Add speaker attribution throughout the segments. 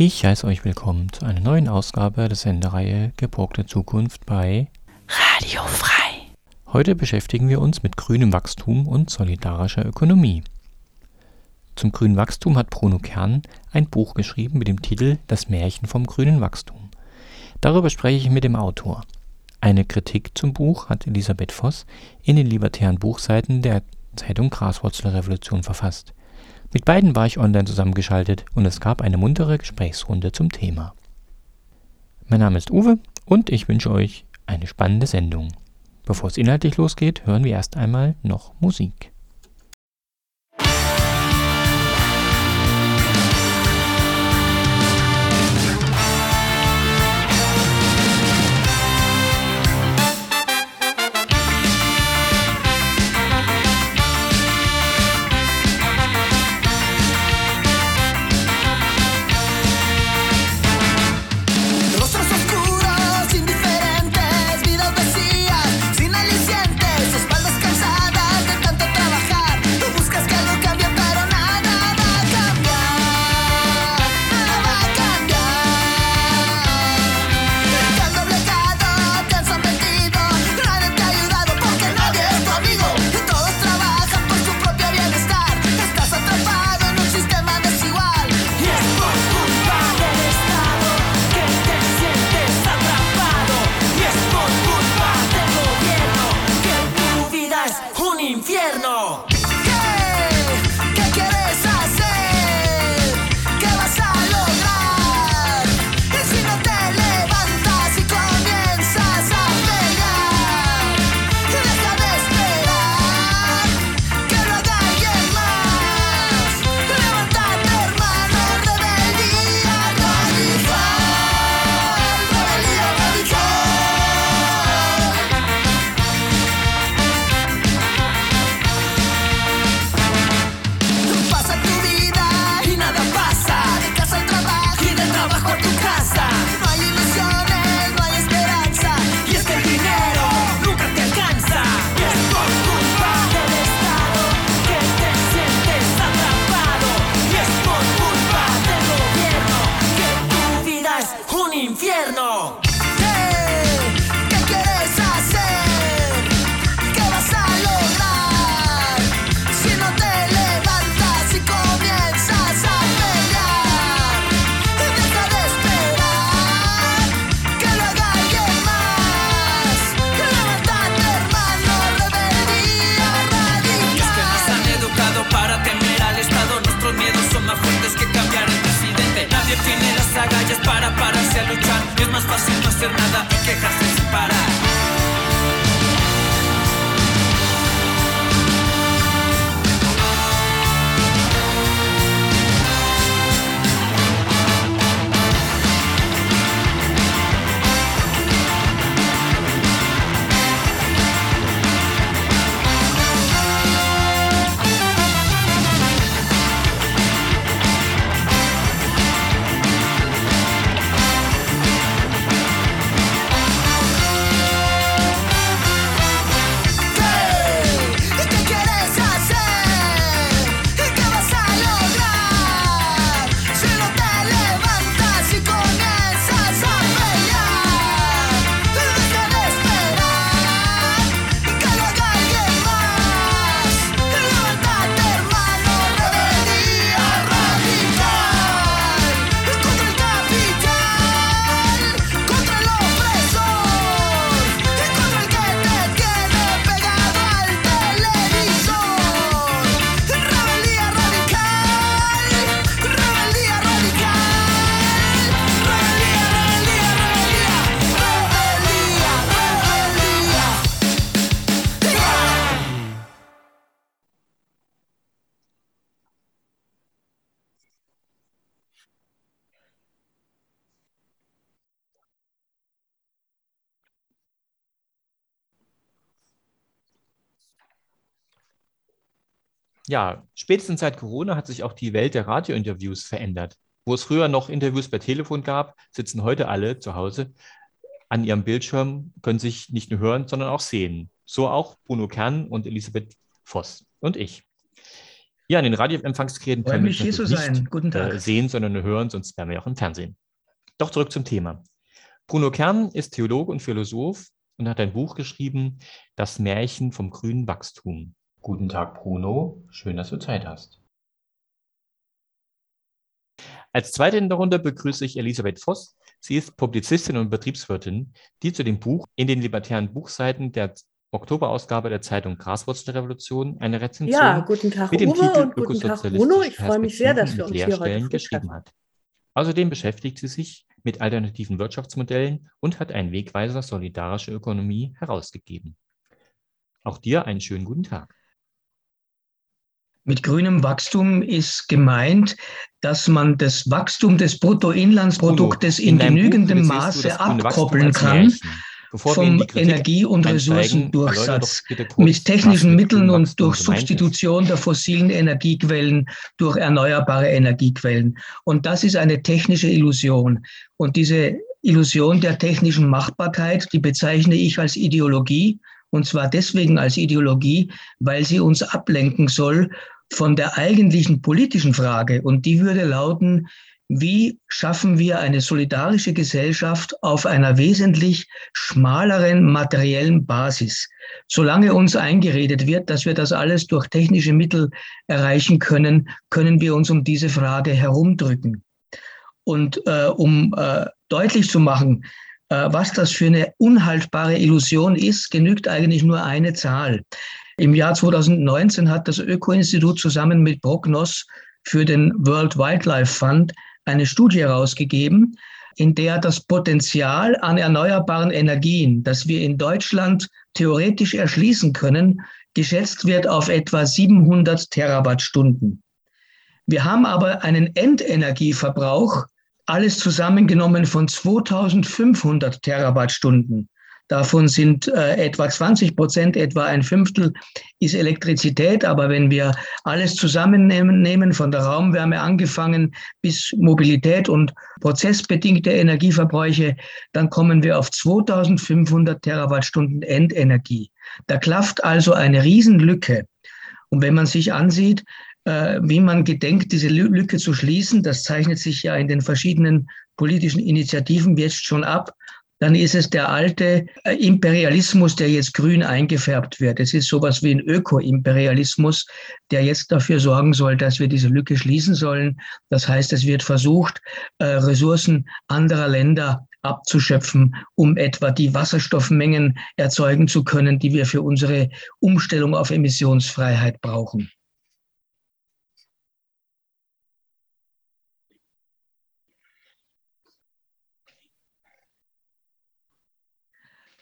Speaker 1: Ich heiße euch willkommen zu einer neuen Ausgabe der Sendereihe Geborgte Zukunft bei
Speaker 2: Radio Frei.
Speaker 1: Heute beschäftigen wir uns mit grünem Wachstum und solidarischer Ökonomie. Zum grünen Wachstum hat Bruno Kern ein Buch geschrieben mit dem Titel Das Märchen vom grünen Wachstum. Darüber spreche ich mit dem Autor. Eine Kritik zum Buch hat Elisabeth Voss in den libertären Buchseiten der Zeitung Graswurzelrevolution verfasst. Mit beiden war ich online zusammengeschaltet und es gab eine muntere Gesprächsrunde zum Thema. Mein Name ist Uwe und ich wünsche euch eine spannende Sendung. Bevor es inhaltlich losgeht, hören wir erst einmal noch Musik. Ja, spätestens seit Corona hat sich auch die Welt der Radiointerviews verändert. Wo es früher noch Interviews per Telefon gab, sitzen heute alle zu Hause an ihrem Bildschirm, können sich nicht nur hören, sondern auch sehen. So auch Bruno Kern und Elisabeth Voss und ich.
Speaker 3: Ja, an den Radioempfangsgeräten können wir
Speaker 4: sein.
Speaker 3: nicht
Speaker 4: Tag.
Speaker 3: Äh, sehen, sondern nur hören, sonst wären wir auch im Fernsehen. Doch zurück zum Thema. Bruno Kern ist Theologe und Philosoph und hat ein Buch geschrieben, Das Märchen vom grünen Wachstum. Guten Tag, Bruno. Schön, dass du Zeit hast. Als zweite in der Runde begrüße ich Elisabeth Voss. Sie ist Publizistin und Betriebswirtin, die zu dem Buch in den libertären Buchseiten der Oktoberausgabe der Zeitung Graswurzelrevolution eine Rezension
Speaker 5: ja, guten Tag,
Speaker 3: mit dem
Speaker 5: Uwe,
Speaker 3: Titel
Speaker 5: und guten Tag, Bruno. Ich freue mich sehr, dass wir uns hier heute
Speaker 3: geschrieben hat. Außerdem beschäftigt sie sich mit alternativen Wirtschaftsmodellen und hat einen Wegweiser Solidarische Ökonomie herausgegeben. Auch dir einen schönen guten Tag.
Speaker 4: Mit grünem Wachstum ist gemeint, dass man das Wachstum des Bruttoinlandsproduktes in, in genügendem Maße abkoppeln kann vom Energie- und Ressourcendurchsatz mit technischen Mitteln und durch Substitution der fossilen Energiequellen durch erneuerbare Energiequellen. Und das ist eine technische Illusion. Und diese Illusion der technischen Machbarkeit, die bezeichne ich als Ideologie. Und zwar deswegen als Ideologie, weil sie uns ablenken soll von der eigentlichen politischen Frage. Und die würde lauten, wie schaffen wir eine solidarische Gesellschaft auf einer wesentlich schmaleren materiellen Basis. Solange uns eingeredet wird, dass wir das alles durch technische Mittel erreichen können, können wir uns um diese Frage herumdrücken. Und äh, um äh, deutlich zu machen, äh, was das für eine unhaltbare Illusion ist, genügt eigentlich nur eine Zahl. Im Jahr 2019 hat das Öko-Institut zusammen mit Prognos für den World Wildlife Fund eine Studie herausgegeben, in der das Potenzial an erneuerbaren Energien, das wir in Deutschland theoretisch erschließen können, geschätzt wird auf etwa 700 Terawattstunden. Wir haben aber einen Endenergieverbrauch, alles zusammengenommen von 2500 Terawattstunden. Davon sind äh, etwa 20 Prozent, etwa ein Fünftel ist Elektrizität. Aber wenn wir alles zusammennehmen, nehmen, von der Raumwärme angefangen bis Mobilität und prozessbedingte Energieverbräuche, dann kommen wir auf 2500 Terawattstunden Endenergie. Da klafft also eine Riesenlücke. Und wenn man sich ansieht, äh, wie man gedenkt, diese Lücke zu schließen, das zeichnet sich ja in den verschiedenen politischen Initiativen jetzt schon ab, dann ist es der alte äh, Imperialismus, der jetzt grün eingefärbt wird. Es ist sowas wie ein Öko-Imperialismus, der jetzt dafür sorgen soll, dass wir diese Lücke schließen sollen. Das heißt, es wird versucht, äh, Ressourcen anderer Länder abzuschöpfen, um etwa die Wasserstoffmengen erzeugen zu können, die wir für unsere Umstellung auf Emissionsfreiheit brauchen.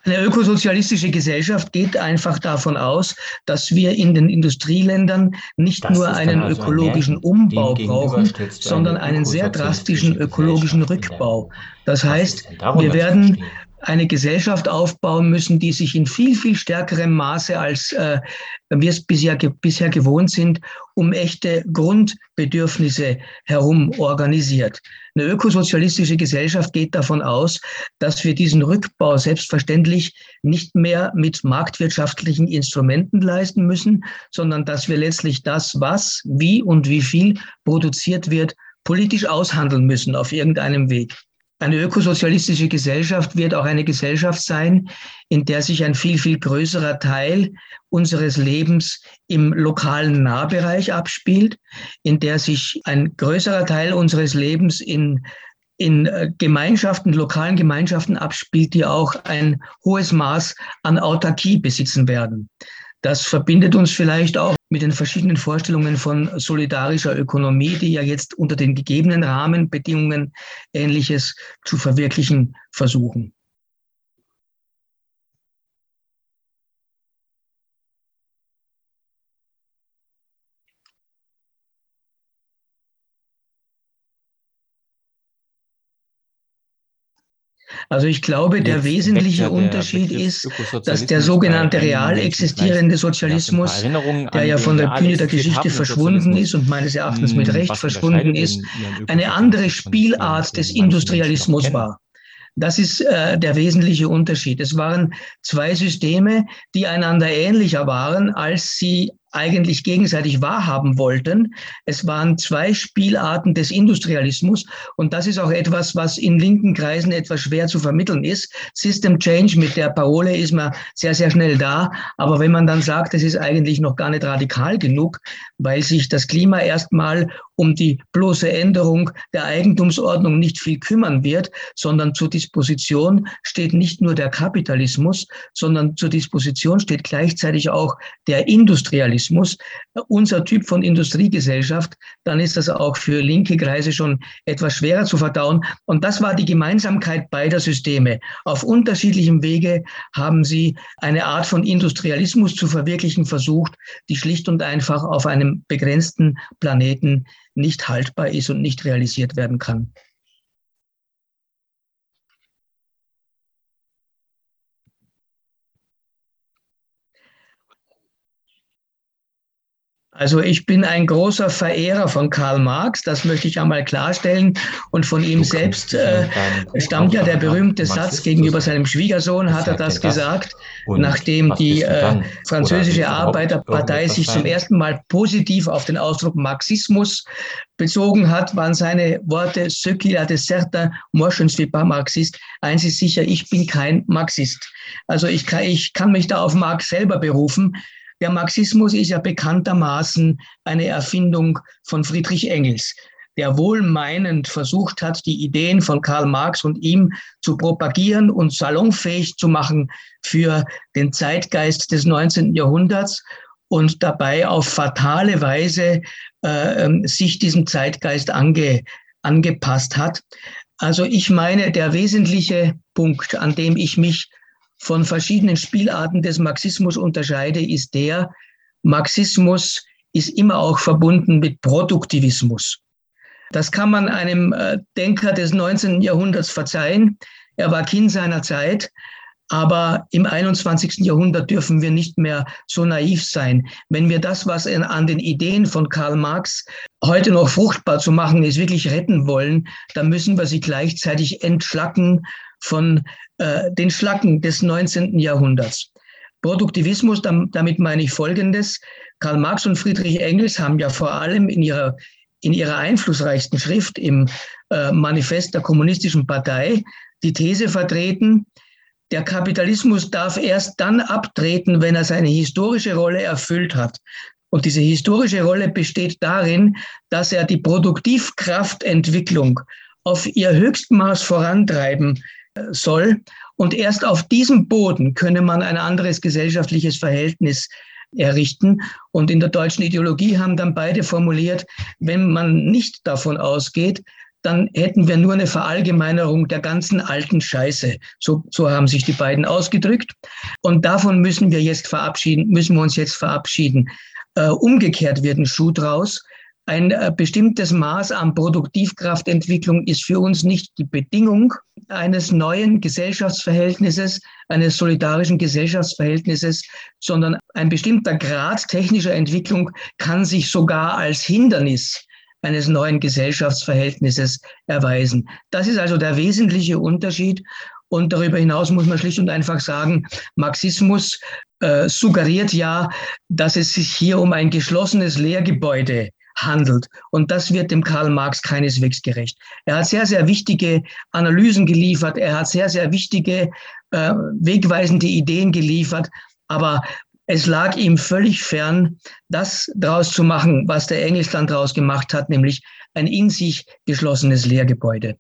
Speaker 4: Eine ökosozialistische Gesellschaft geht einfach davon aus, dass wir in den Industrieländern nicht das nur einen also ökologischen ein Umbau brauchen, sondern einen sehr drastischen ökologischen Rückbau. Das heißt, wir werden eine Gesellschaft aufbauen müssen, die sich in viel, viel stärkerem Maße, als äh, wir es bisher, bisher gewohnt sind, um echte Grundbedürfnisse herum organisiert. Eine ökosozialistische Gesellschaft geht davon aus, dass wir diesen Rückbau selbstverständlich nicht mehr mit marktwirtschaftlichen Instrumenten leisten müssen, sondern dass wir letztlich das, was, wie und wie viel produziert wird, politisch aushandeln müssen auf irgendeinem Weg. Eine ökosozialistische Gesellschaft wird auch eine Gesellschaft sein, in der sich ein viel, viel größerer Teil unseres Lebens im lokalen Nahbereich abspielt, in der sich ein größerer Teil unseres Lebens in, in äh, Gemeinschaften, lokalen Gemeinschaften abspielt, die auch ein hohes Maß an Autarkie besitzen werden. Das verbindet uns vielleicht auch mit den verschiedenen Vorstellungen von solidarischer Ökonomie, die ja jetzt unter den gegebenen Rahmenbedingungen Ähnliches zu verwirklichen versuchen. Also ich glaube, der Jetzt wesentliche der Unterschied ist, dass der sogenannte real existierende Sozialismus, der ja von der Bühne der Geschichte verschwunden ist und meines Erachtens mit hm, Recht verschwunden ist, eine andere Spielart des Industrialismus war. Das ist äh, der wesentliche Unterschied. Es waren zwei Systeme, die einander ähnlicher waren, als sie eigentlich gegenseitig wahrhaben wollten. Es waren zwei Spielarten des Industrialismus und das ist auch etwas, was in linken Kreisen etwas schwer zu vermitteln ist. System Change mit der Parole ist man sehr, sehr schnell da, aber wenn man dann sagt, es ist eigentlich noch gar nicht radikal genug, weil sich das Klima erstmal um die bloße Änderung der Eigentumsordnung nicht viel kümmern wird, sondern zur Disposition steht nicht nur der Kapitalismus, sondern zur Disposition steht gleichzeitig auch der Industrialismus, unser Typ von Industriegesellschaft, dann ist das auch für linke Kreise schon etwas schwerer zu verdauen. Und das war die Gemeinsamkeit beider Systeme. Auf unterschiedlichem Wege haben sie eine Art von Industrialismus zu verwirklichen versucht, die schlicht und einfach auf einem begrenzten Planeten nicht haltbar ist und nicht realisiert werden kann. Also ich bin ein großer Verehrer von Karl Marx, das möchte ich einmal klarstellen. Und von ihm selbst äh, stammt ja der berühmte Satz gegenüber seinem Schwiegersohn, hat er das gesagt, nachdem die äh, französische Arbeiterpartei sich zum ersten Mal positiv auf den Ausdruck Marxismus bezogen hat, waren seine Worte, ce qu'il a de certain, moi je ne suis pas marxiste. Eins ist sicher, ich bin kein Marxist. Also ich kann, ich kann mich da auf Marx selber berufen. Der Marxismus ist ja bekanntermaßen eine Erfindung von Friedrich Engels, der wohlmeinend versucht hat, die Ideen von Karl Marx und ihm zu propagieren und salonfähig zu machen für den Zeitgeist des 19. Jahrhunderts und dabei auf fatale Weise äh, ähm, sich diesem Zeitgeist ange, angepasst hat. Also ich meine, der wesentliche Punkt, an dem ich mich von verschiedenen Spielarten des Marxismus unterscheide, ist der, Marxismus ist immer auch verbunden mit Produktivismus. Das kann man einem äh, Denker des 19. Jahrhunderts verzeihen. Er war Kind seiner Zeit, aber im 21. Jahrhundert dürfen wir nicht mehr so naiv sein. Wenn wir das, was an den Ideen von Karl Marx heute noch fruchtbar zu machen ist, wirklich retten wollen, dann müssen wir sie gleichzeitig entschlacken von äh, den Schlacken des 19. Jahrhunderts. Produktivismus, damit meine ich Folgendes. Karl Marx und Friedrich Engels haben ja vor allem in ihrer, in ihrer einflussreichsten Schrift im äh, Manifest der Kommunistischen Partei die These vertreten, der Kapitalismus darf erst dann abtreten, wenn er seine historische Rolle erfüllt hat. Und diese historische Rolle besteht darin, dass er die Produktivkraftentwicklung auf ihr Höchstmaß vorantreiben soll. Und erst auf diesem Boden könne man ein anderes gesellschaftliches Verhältnis errichten. Und in der deutschen Ideologie haben dann beide formuliert, wenn man nicht davon ausgeht, dann hätten wir nur eine Verallgemeinerung der ganzen alten Scheiße. So, so haben sich die beiden ausgedrückt. Und davon müssen wir jetzt verabschieden, müssen wir uns jetzt verabschieden. Äh, umgekehrt wird ein Schuh draus. Ein äh, bestimmtes Maß an Produktivkraftentwicklung ist für uns nicht die Bedingung eines neuen Gesellschaftsverhältnisses, eines solidarischen Gesellschaftsverhältnisses, sondern ein bestimmter Grad technischer Entwicklung kann sich sogar als Hindernis eines neuen Gesellschaftsverhältnisses erweisen. Das ist also der wesentliche Unterschied. Und darüber hinaus muss man schlicht und einfach sagen, Marxismus äh, suggeriert ja, dass es sich hier um ein geschlossenes Lehrgebäude handelt. Und das wird dem Karl Marx keineswegs gerecht. Er hat sehr, sehr wichtige Analysen geliefert. Er hat sehr, sehr wichtige, äh, wegweisende Ideen geliefert. Aber es lag ihm völlig fern, das daraus zu machen, was der Engelsland daraus gemacht hat, nämlich ein in sich geschlossenes Lehrgebäude.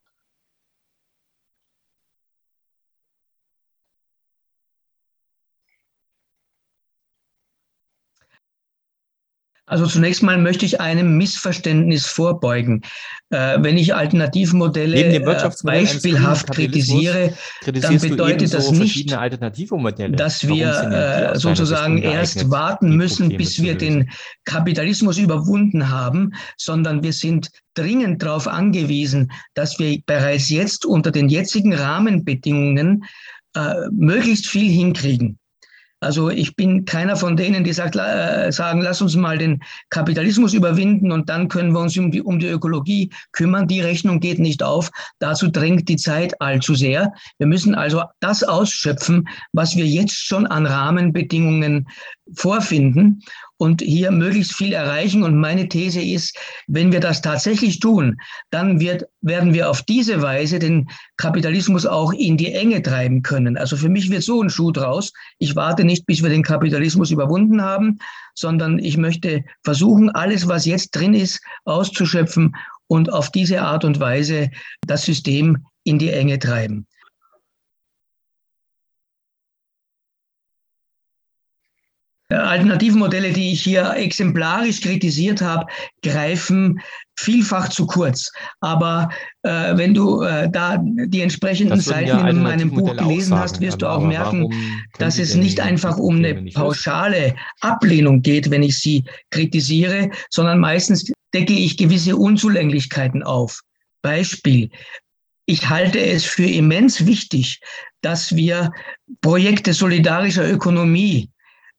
Speaker 4: Also zunächst mal möchte ich einem Missverständnis vorbeugen. Äh, wenn ich Alternativmodelle äh, beispielhaft kritisiere, dann bedeutet das nicht, dass wir äh, sozusagen erst warten müssen, bis wir den Kapitalismus überwunden haben, sondern wir sind dringend darauf angewiesen, dass wir bereits jetzt unter den jetzigen Rahmenbedingungen äh, möglichst viel hinkriegen. Also ich bin keiner von denen, die sagt, äh, sagen, lass uns mal den Kapitalismus überwinden und dann können wir uns um die, um die Ökologie kümmern. Die Rechnung geht nicht auf. Dazu drängt die Zeit allzu sehr. Wir müssen also das ausschöpfen, was wir jetzt schon an Rahmenbedingungen vorfinden. Und hier möglichst viel erreichen. Und meine These ist, wenn wir das tatsächlich tun, dann wird, werden wir auf diese Weise den Kapitalismus auch in die Enge treiben können. Also für mich wird so ein Schuh draus. Ich warte nicht, bis wir den Kapitalismus überwunden haben, sondern ich möchte versuchen, alles, was jetzt drin ist, auszuschöpfen und auf diese Art und Weise das System in die Enge treiben. Alternativmodelle, die ich hier exemplarisch kritisiert habe, greifen vielfach zu kurz. Aber äh, wenn du äh, da die entsprechenden Seiten ja in meinem Buch gelesen sagen, hast, wirst du auch merken, dass es nicht einfach um eine pauschale Ablehnung geht, wenn ich sie kritisiere, sondern meistens decke ich gewisse Unzulänglichkeiten auf. Beispiel. Ich halte es für immens wichtig, dass wir Projekte solidarischer Ökonomie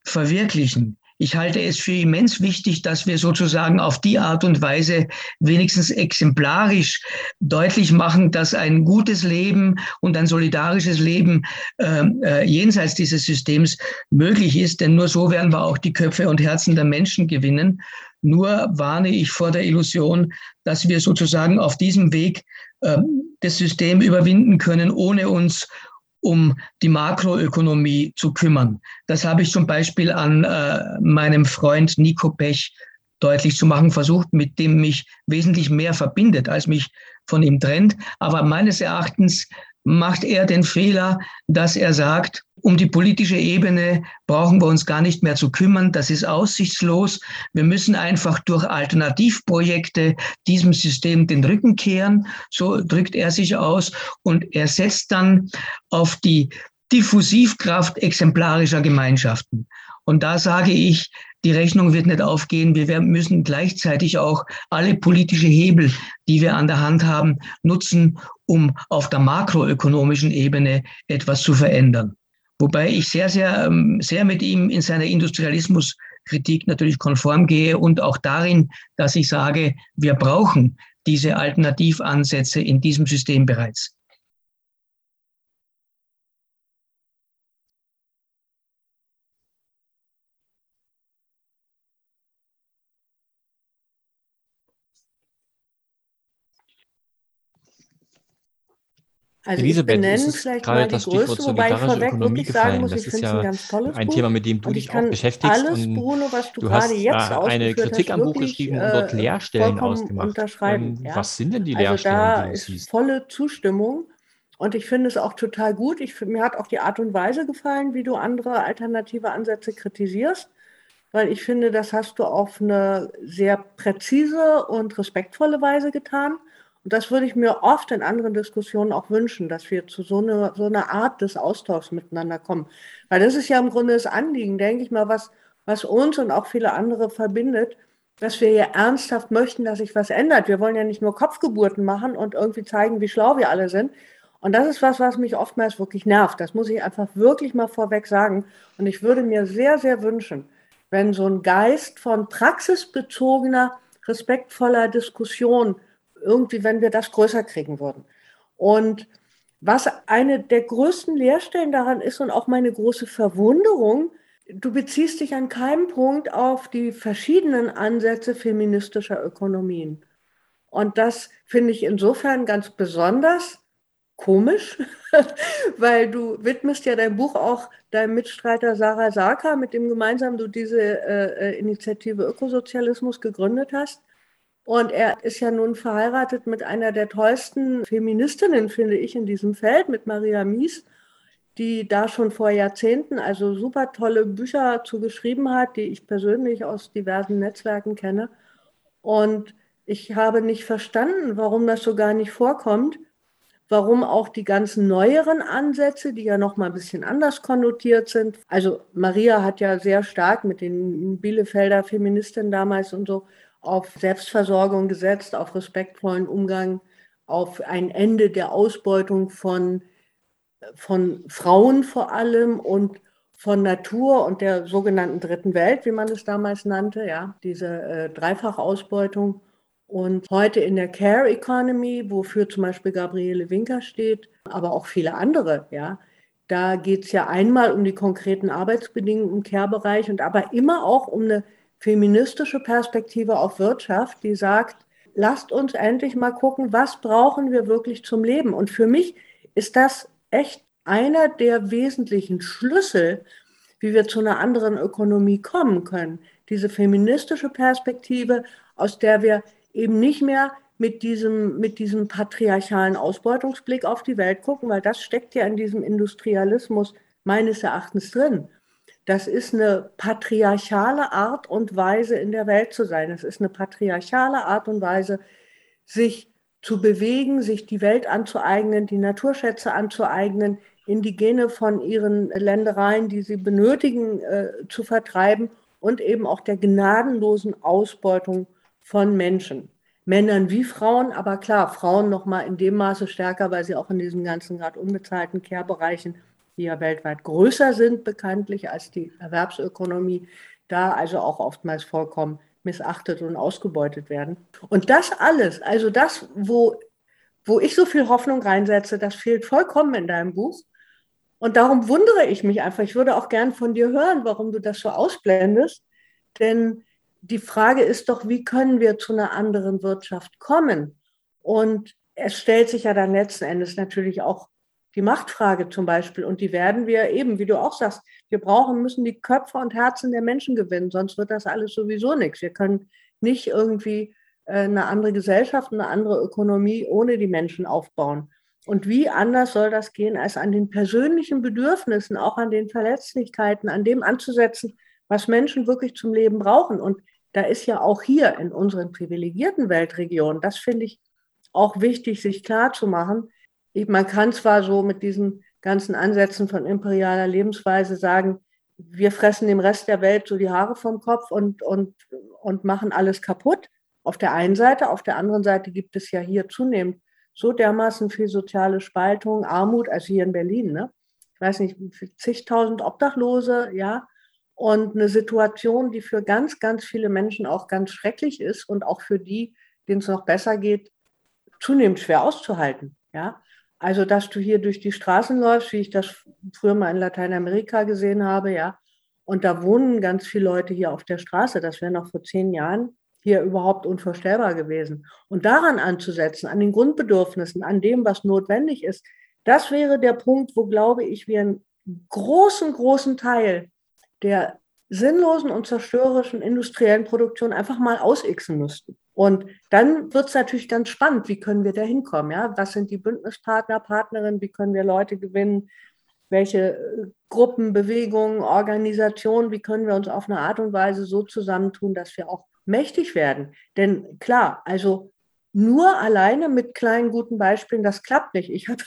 Speaker 4: verwirklichen. Ich halte es für immens wichtig, dass wir sozusagen auf die Art und Weise wenigstens exemplarisch deutlich machen, dass ein gutes Leben und ein solidarisches Leben ähm, äh, jenseits dieses Systems möglich ist. Denn nur so werden wir auch die Köpfe und Herzen der Menschen gewinnen. Nur warne ich vor der Illusion, dass wir sozusagen auf diesem Weg äh, das System überwinden können, ohne uns um die Makroökonomie zu kümmern. Das habe ich zum Beispiel an äh, meinem Freund Nico Pech deutlich zu machen versucht, mit dem mich wesentlich mehr verbindet, als mich von ihm trennt. Aber meines Erachtens macht er den Fehler, dass er sagt, um die politische Ebene brauchen wir uns gar nicht mehr zu kümmern. Das ist aussichtslos. Wir müssen einfach durch Alternativprojekte diesem System den Rücken kehren. So drückt er sich aus. Und er setzt dann auf die Diffusivkraft exemplarischer Gemeinschaften. Und da sage ich, die Rechnung wird nicht aufgehen. Wir müssen gleichzeitig auch alle politische Hebel, die wir an der Hand haben, nutzen, um auf der makroökonomischen Ebene etwas zu verändern. Wobei ich sehr, sehr, ähm, sehr mit ihm in seiner Industrialismuskritik natürlich konform gehe und auch darin, dass ich sage, wir brauchen diese Alternativansätze in diesem System bereits.
Speaker 3: Also Elisabeth, ich benenne vielleicht mal das Stichwort solidarische Ökonomie gefallen. Muss, das ist ja ein, ein Thema, mit dem du dich auch beschäftigst.
Speaker 5: Alles, Bruno, was du,
Speaker 3: du hast jetzt eine Kritik am Buch geschrieben und dort äh, Leerstellen ausgemacht. Ähm, ja. Was sind denn die also Leerstellen,
Speaker 5: da die du ist siehst? volle Zustimmung. Und ich finde es auch total gut. Ich, mir hat auch die Art und Weise gefallen, wie du andere alternative Ansätze kritisierst, weil ich finde, das hast du auf eine sehr präzise und respektvolle Weise getan. Und das würde ich mir oft in anderen Diskussionen auch wünschen, dass wir zu so einer so eine Art des Austauschs miteinander kommen. Weil das ist ja im Grunde das Anliegen, denke ich mal, was, was uns und auch viele andere verbindet, dass wir ja ernsthaft möchten, dass sich was ändert. Wir wollen ja nicht nur Kopfgeburten machen und irgendwie zeigen, wie schlau wir alle sind. Und das ist was, was mich oftmals wirklich nervt. Das muss ich einfach wirklich mal vorweg sagen. Und ich würde mir sehr, sehr wünschen, wenn so ein Geist von praxisbezogener, respektvoller Diskussion irgendwie, wenn wir das größer kriegen würden. Und was eine der größten Leerstellen daran ist und auch meine große Verwunderung, du beziehst dich an keinem Punkt auf die verschiedenen Ansätze feministischer Ökonomien. Und das finde ich insofern ganz besonders komisch, weil du widmest ja dein Buch auch deinem Mitstreiter Sarah Sarka, mit dem gemeinsam du diese äh, äh Initiative Ökosozialismus gegründet hast. Und er ist ja nun verheiratet mit einer der tollsten Feministinnen, finde ich, in diesem Feld, mit Maria Mies, die da schon vor Jahrzehnten also super tolle Bücher zu geschrieben hat, die ich persönlich aus diversen Netzwerken kenne. Und ich habe nicht verstanden, warum das so gar nicht vorkommt, warum auch die ganzen neueren Ansätze, die ja noch mal ein bisschen anders konnotiert sind. Also Maria hat ja sehr stark mit den Bielefelder Feministinnen damals und so auf Selbstversorgung gesetzt, auf respektvollen Umgang, auf ein Ende der Ausbeutung von, von Frauen vor allem und von Natur und der sogenannten Dritten Welt, wie man es damals nannte, ja, diese äh, Dreifachausbeutung. Und heute in der Care Economy, wofür zum Beispiel Gabriele Winker steht, aber auch viele andere, ja, da geht es ja einmal um die konkreten Arbeitsbedingungen im Care-Bereich und aber immer auch um eine feministische Perspektive auf Wirtschaft, die sagt, lasst uns endlich mal gucken, was brauchen wir wirklich zum Leben. Und für mich ist das echt einer der wesentlichen Schlüssel, wie wir zu einer anderen Ökonomie kommen können. Diese feministische Perspektive, aus der wir eben nicht mehr mit diesem, mit diesem patriarchalen Ausbeutungsblick auf die Welt gucken, weil das steckt ja in diesem Industrialismus meines Erachtens drin. Das ist eine patriarchale Art und Weise, in der Welt zu sein. Es ist eine patriarchale Art und Weise, sich zu bewegen, sich die Welt anzueignen, die Naturschätze anzueignen, Indigene von ihren Ländereien, die sie benötigen, äh, zu vertreiben und eben auch der gnadenlosen Ausbeutung von Menschen. Männern wie Frauen, aber klar, Frauen noch mal in dem Maße stärker, weil sie auch in diesen ganzen gerade unbezahlten Care-Bereichen, die ja weltweit größer sind bekanntlich als die Erwerbsökonomie, da also auch oftmals vollkommen missachtet und ausgebeutet werden. Und das alles, also das, wo, wo ich so viel Hoffnung reinsetze, das fehlt vollkommen in deinem Buch. Und darum wundere ich mich einfach. Ich würde auch gern von dir hören, warum du das so ausblendest. Denn die Frage ist doch, wie können wir zu einer anderen Wirtschaft kommen? Und es stellt sich ja dann letzten Endes natürlich auch die Machtfrage zum Beispiel. Und die werden wir eben, wie du auch sagst, wir brauchen, müssen die Köpfe und Herzen der Menschen gewinnen, sonst wird das alles sowieso nichts. Wir können nicht irgendwie äh, eine andere Gesellschaft, eine andere Ökonomie ohne die Menschen aufbauen. Und wie anders soll das gehen, als an den persönlichen Bedürfnissen, auch an den Verletzlichkeiten, an dem anzusetzen, was Menschen wirklich zum Leben brauchen. Und da ist ja auch hier in unseren privilegierten Weltregionen, das finde ich auch wichtig, sich klarzumachen. Man kann zwar so mit diesen ganzen Ansätzen von imperialer Lebensweise sagen, wir fressen dem Rest der Welt so die Haare vom Kopf und, und, und machen alles kaputt. Auf der einen Seite, auf der anderen Seite gibt es ja hier zunehmend so dermaßen viel soziale Spaltung, Armut, als hier in Berlin, ne? Ich weiß nicht, zigtausend Obdachlose, ja, und eine Situation, die für ganz, ganz viele Menschen auch ganz schrecklich ist und auch für die, denen es noch besser geht, zunehmend schwer auszuhalten, ja. Also, dass du hier durch die Straßen läufst, wie ich das früher mal in Lateinamerika gesehen habe, ja, und da wohnen ganz viele Leute hier auf der Straße. Das wäre noch vor zehn Jahren hier überhaupt unvorstellbar gewesen. Und daran anzusetzen, an den Grundbedürfnissen, an dem, was notwendig ist, das wäre der Punkt, wo, glaube ich, wir einen großen, großen Teil der sinnlosen und zerstörerischen industriellen Produktion einfach mal ausixen müssten. Und dann wird es natürlich ganz spannend, wie können wir da hinkommen? Ja? Was sind die Bündnispartner, Partnerinnen, wie können wir Leute gewinnen? Welche äh, Gruppen, Bewegungen, Organisationen, wie können wir uns auf eine Art und Weise so zusammentun, dass wir auch mächtig werden. Denn klar, also nur alleine mit kleinen guten Beispielen, das klappt nicht. Ich hab,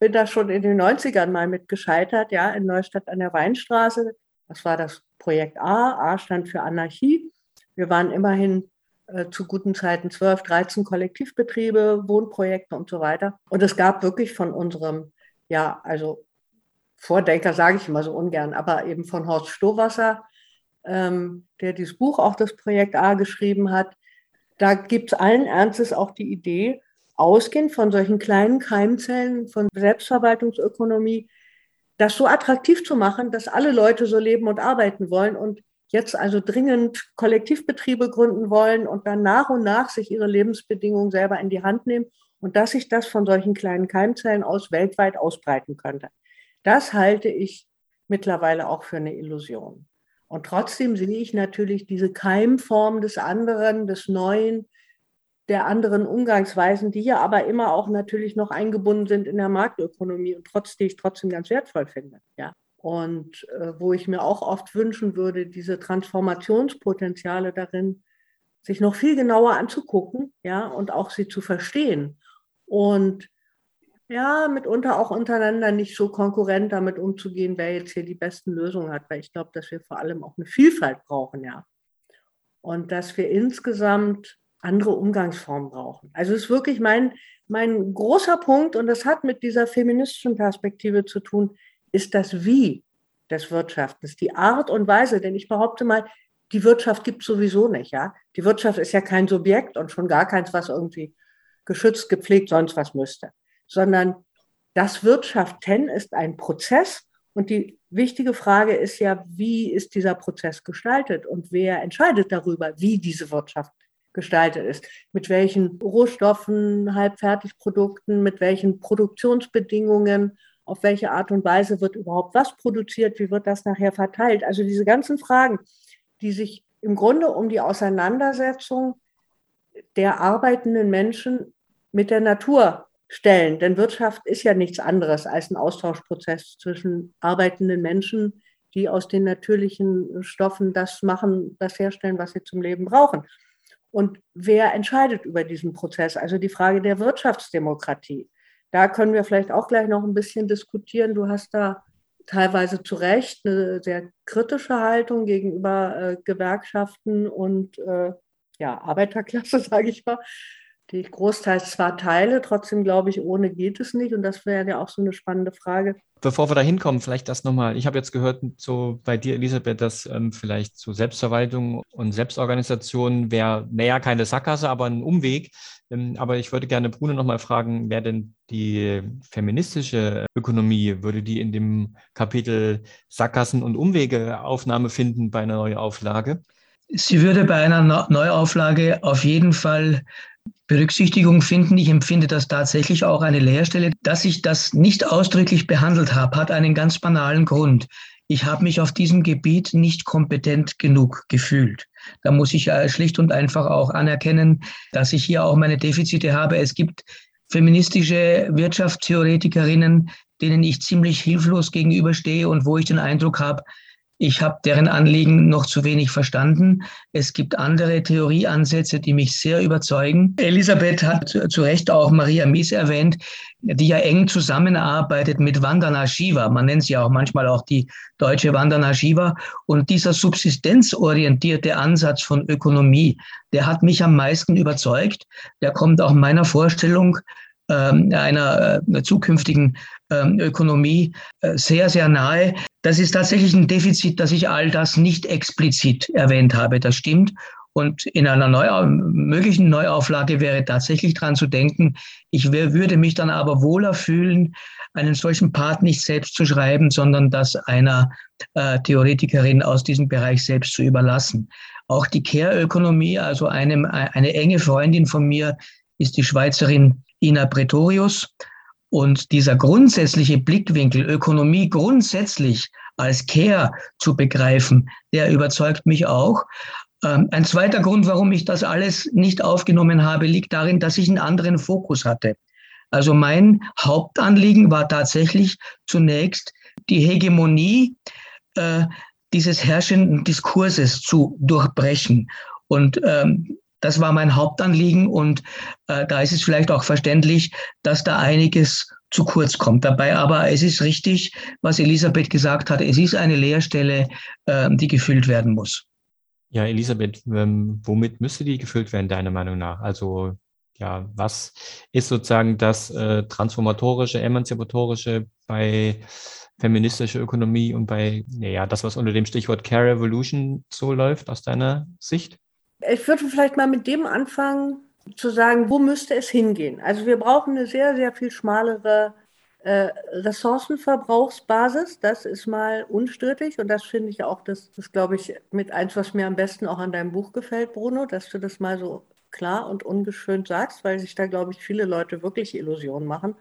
Speaker 5: bin da schon in den 90ern mal mit gescheitert, ja, in Neustadt an der Weinstraße. Das war das Projekt A. A stand für Anarchie. Wir waren immerhin äh, zu guten Zeiten 12, 13 Kollektivbetriebe, Wohnprojekte und so weiter. Und es gab wirklich von unserem, ja, also Vordenker sage ich immer so ungern, aber eben von Horst Stohwasser, ähm, der dieses Buch, auch das Projekt A geschrieben hat, da gibt es allen Ernstes auch die Idee, ausgehend von solchen kleinen Keimzellen von Selbstverwaltungsökonomie, das so attraktiv zu machen, dass alle Leute so leben und arbeiten wollen und jetzt also dringend Kollektivbetriebe gründen wollen und dann nach und nach sich ihre Lebensbedingungen selber in die Hand nehmen und dass sich das von solchen kleinen Keimzellen aus weltweit ausbreiten könnte. Das halte ich mittlerweile auch für eine Illusion. Und trotzdem sehe ich natürlich diese Keimform des anderen, des Neuen, der anderen Umgangsweisen, die ja aber immer auch natürlich noch eingebunden sind in der Marktökonomie und trotzdem ich trotzdem ganz wertvoll finde. Ja. Und äh, wo ich mir auch oft wünschen würde, diese Transformationspotenziale darin, sich noch viel genauer anzugucken, ja, und auch sie zu verstehen. Und ja, mitunter auch untereinander nicht so konkurrent damit umzugehen, wer jetzt hier die besten Lösungen hat, weil ich glaube, dass wir vor allem auch eine Vielfalt brauchen, ja. Und dass wir insgesamt andere Umgangsformen brauchen. Also es ist wirklich mein, mein großer Punkt und das hat mit dieser feministischen Perspektive zu tun, ist das Wie des Wirtschaftens, die Art und Weise. Denn ich behaupte mal, die Wirtschaft gibt es sowieso nicht, ja. Die Wirtschaft ist ja kein Subjekt und schon gar keins, was irgendwie geschützt, gepflegt, sonst was müsste sondern das Wirtschaften ist ein Prozess Und die wichtige Frage ist ja, wie ist dieser Prozess gestaltet und wer entscheidet darüber, wie diese Wirtschaft gestaltet ist, mit welchen Rohstoffen, Halbfertigprodukten, mit welchen Produktionsbedingungen, auf welche Art und Weise wird überhaupt was produziert, wie wird das nachher verteilt. Also diese ganzen Fragen, die sich im Grunde um die Auseinandersetzung der arbeitenden Menschen mit der Natur stellen. Denn Wirtschaft ist ja nichts anderes als ein Austauschprozess zwischen arbeitenden Menschen, die aus den natürlichen Stoffen das machen, das herstellen, was sie zum Leben brauchen. Und wer entscheidet über diesen Prozess? Also die Frage der Wirtschaftsdemokratie. Da können wir vielleicht auch gleich noch ein bisschen diskutieren. Du hast da teilweise zu Recht eine sehr kritische Haltung gegenüber äh, Gewerkschaften und äh, ja, Arbeiterklasse, sage ich mal die ich großteils zwar teile, trotzdem glaube ich, ohne geht es nicht. Und das wäre ja auch so eine spannende Frage.
Speaker 3: Bevor wir da hinkommen, vielleicht das nochmal. Ich habe jetzt gehört, so bei dir, Elisabeth, dass ähm, vielleicht so Selbstverwaltung und Selbstorganisation wäre, naja, keine Sackgasse, aber ein Umweg. Ähm, aber ich würde gerne Bruno nochmal fragen, wer denn die feministische Ökonomie, würde die in dem Kapitel Sackgassen und Umwege Aufnahme finden bei einer Neuauflage?
Speaker 4: Sie würde bei einer Neuauflage auf jeden Fall Berücksichtigung finden. Ich empfinde das tatsächlich auch eine Leerstelle. Dass ich das nicht ausdrücklich behandelt habe, hat einen ganz banalen Grund. Ich habe mich auf diesem Gebiet nicht kompetent genug gefühlt. Da muss ich schlicht und einfach auch anerkennen, dass ich hier auch meine Defizite habe. Es gibt feministische Wirtschaftstheoretikerinnen, denen ich ziemlich hilflos gegenüberstehe und wo ich den Eindruck habe, ich habe deren Anliegen noch zu wenig verstanden. Es gibt andere Theorieansätze, die mich sehr überzeugen. Elisabeth hat zu Recht auch Maria Mies erwähnt, die ja eng zusammenarbeitet mit Vandana Shiva. Man nennt sie auch manchmal auch die deutsche Vandana Shiva. Und dieser subsistenzorientierte Ansatz von Ökonomie, der hat mich am meisten überzeugt. Der kommt auch meiner Vorstellung einer, einer äh, zukünftigen ähm, Ökonomie äh, sehr, sehr nahe. Das ist tatsächlich ein Defizit, dass ich all das nicht explizit erwähnt habe. Das stimmt. Und in einer Neu möglichen Neuauflage wäre tatsächlich dran zu denken, ich würde mich dann aber wohler fühlen, einen solchen Part nicht selbst zu schreiben, sondern das einer äh, Theoretikerin aus diesem Bereich selbst zu überlassen. Auch die Care-Ökonomie, also einem, eine enge Freundin von mir, ist die Schweizerin Ina Pretorius. Und dieser grundsätzliche Blickwinkel, Ökonomie grundsätzlich als Care zu begreifen, der überzeugt mich auch. Ähm, ein zweiter Grund, warum ich das alles nicht aufgenommen habe, liegt darin, dass ich einen anderen Fokus hatte. Also mein Hauptanliegen war tatsächlich zunächst die Hegemonie äh, dieses herrschenden Diskurses zu durchbrechen. Und ähm, das war mein Hauptanliegen und äh, da ist es vielleicht auch verständlich, dass da einiges zu kurz kommt dabei. Aber es ist richtig, was Elisabeth gesagt hat. Es ist eine Leerstelle, äh, die gefüllt werden muss.
Speaker 3: Ja, Elisabeth, ähm, womit müsste die gefüllt werden, deiner Meinung nach? Also, ja, was ist sozusagen das äh, transformatorische, emanzipatorische bei feministischer Ökonomie und bei, ja, das, was unter dem Stichwort Care Revolution so läuft, aus deiner Sicht?
Speaker 5: Ich würde vielleicht mal mit dem anfangen, zu sagen, wo müsste es hingehen. Also wir brauchen eine sehr, sehr viel schmalere äh, Ressourcenverbrauchsbasis. Das ist mal unstrittig und das finde ich auch, das ist, glaube ich, mit eins, was mir am besten auch an deinem Buch gefällt, Bruno, dass du das mal so klar und ungeschönt sagst, weil sich da, glaube ich, viele Leute wirklich Illusionen machen.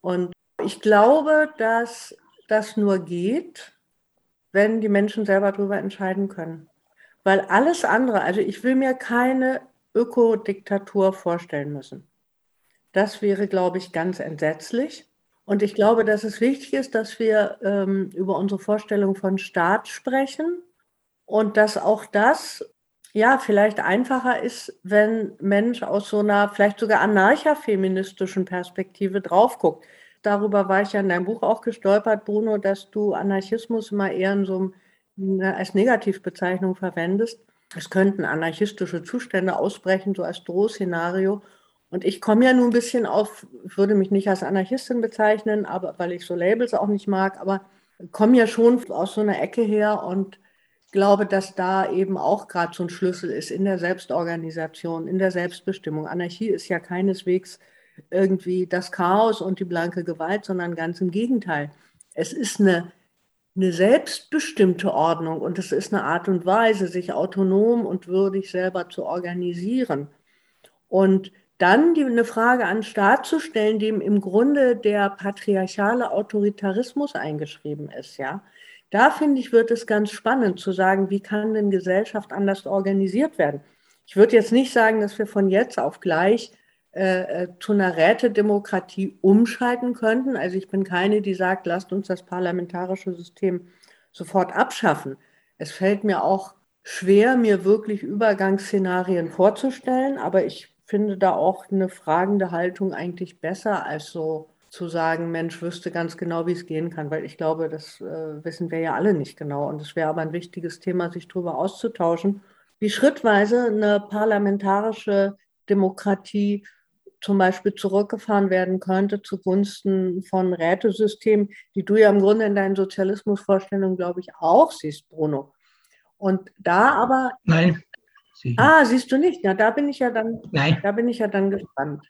Speaker 5: Und ich glaube, dass das nur geht, wenn die Menschen selber darüber entscheiden können. Weil alles andere, also ich will mir keine Ökodiktatur vorstellen müssen. Das wäre, glaube ich, ganz entsetzlich. Und ich glaube, dass es wichtig ist, dass wir ähm, über unsere Vorstellung von Staat sprechen und dass auch das ja vielleicht einfacher ist, wenn Mensch aus so einer vielleicht sogar anarchafeministischen Perspektive drauf guckt. Darüber war ich ja in deinem Buch auch gestolpert, Bruno, dass du Anarchismus immer eher in so einem Ne, als Negativbezeichnung verwendest. Es könnten anarchistische Zustände ausbrechen, so als Drohszenario. Und ich komme ja nun ein bisschen auf, würde mich nicht als Anarchistin bezeichnen, aber weil ich so Labels auch nicht mag, aber komme ja schon aus so einer Ecke her und glaube, dass da eben auch gerade so ein Schlüssel ist in der Selbstorganisation, in der Selbstbestimmung. Anarchie ist ja keineswegs irgendwie das Chaos und die blanke Gewalt, sondern ganz im Gegenteil. Es ist eine eine selbstbestimmte Ordnung und es ist eine Art und Weise, sich autonom und würdig selber zu organisieren. Und dann die, eine Frage an Staat zu stellen, dem im Grunde der patriarchale Autoritarismus eingeschrieben ist, ja. Da finde ich, wird es ganz spannend zu sagen, wie kann denn Gesellschaft anders organisiert werden? Ich würde jetzt nicht sagen, dass wir von jetzt auf gleich äh, äh, zu einer Rätedemokratie umschalten könnten. Also ich bin keine, die sagt, lasst uns das parlamentarische System sofort abschaffen. Es fällt mir auch schwer, mir wirklich Übergangsszenarien vorzustellen, aber ich finde da auch eine fragende Haltung eigentlich besser, als so zu sagen, Mensch, wüsste ganz genau, wie es gehen kann, weil ich glaube, das äh, wissen wir ja alle nicht genau. Und es wäre aber ein wichtiges Thema, sich darüber auszutauschen, wie schrittweise eine parlamentarische Demokratie zum Beispiel zurückgefahren werden könnte zugunsten von Rätesystemen, die du ja im Grunde in deinen Sozialismusvorstellungen, glaube ich, auch siehst, Bruno. Und da aber.
Speaker 4: Nein.
Speaker 5: Ah, siehst du nicht? Ja, da bin ich ja dann. Nein. Da bin ich ja dann gespannt.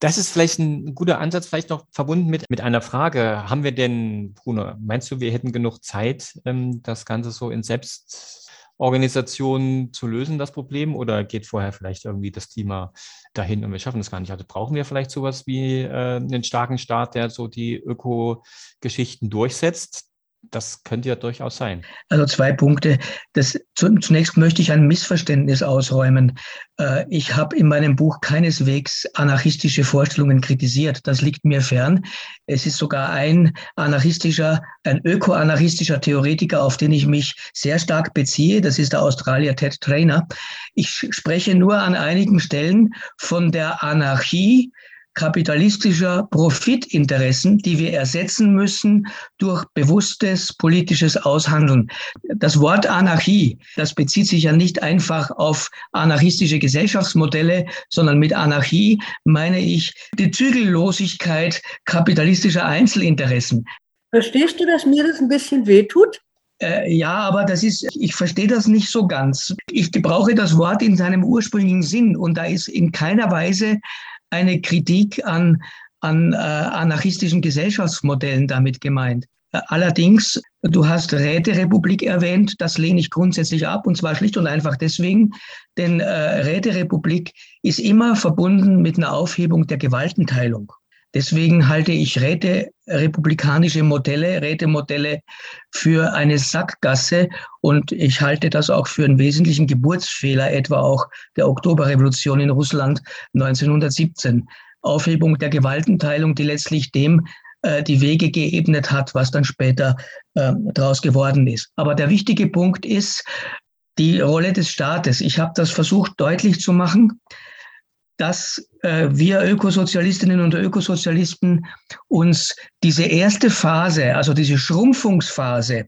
Speaker 3: Das ist vielleicht ein guter Ansatz, vielleicht noch verbunden mit, mit einer Frage. Haben wir denn, Bruno, meinst du, wir hätten genug Zeit, ähm, das Ganze so in Selbst Organisationen zu lösen, das Problem? Oder geht vorher vielleicht irgendwie das Thema dahin und wir schaffen es gar nicht? Also brauchen wir vielleicht sowas wie äh, einen starken Staat, der so die Öko-Geschichten durchsetzt? Das könnte ja durchaus sein.
Speaker 4: Also zwei Punkte. Das, zunächst möchte ich ein Missverständnis ausräumen. Äh, ich habe in meinem Buch keineswegs anarchistische Vorstellungen kritisiert. Das liegt mir fern. Es ist sogar ein anarchistischer, ein ökoanarchistischer Theoretiker, auf den ich mich sehr stark beziehe. Das ist der Australier Ted Trainer. Ich spreche nur an einigen Stellen von der Anarchie, kapitalistischer Profitinteressen, die wir ersetzen müssen durch bewusstes politisches Aushandeln. Das Wort Anarchie, das bezieht sich ja nicht einfach auf anarchistische Gesellschaftsmodelle, sondern mit Anarchie meine ich die Zügellosigkeit kapitalistischer Einzelinteressen.
Speaker 5: Verstehst du, dass mir das ein bisschen wehtut?
Speaker 4: Äh, ja, aber das ist, ich verstehe das nicht so ganz. Ich gebrauche das Wort in seinem ursprünglichen Sinn und da ist in keiner Weise eine Kritik an, an äh, anarchistischen Gesellschaftsmodellen damit gemeint. Äh, allerdings, du hast Räterepublik erwähnt, das lehne ich grundsätzlich ab und zwar schlicht und einfach deswegen, denn äh, Räterepublik ist immer verbunden mit einer Aufhebung der Gewaltenteilung. Deswegen halte ich räterepublikanische Modelle, Rätemodelle für eine Sackgasse und ich halte das auch für einen wesentlichen Geburtsfehler, etwa auch der Oktoberrevolution in Russland 1917. Aufhebung der Gewaltenteilung, die letztlich dem äh, die Wege geebnet hat, was dann später äh, daraus geworden ist. Aber der wichtige Punkt ist die Rolle des Staates. Ich habe das versucht deutlich zu machen dass wir Ökosozialistinnen und Ökosozialisten uns diese erste Phase, also diese Schrumpfungsphase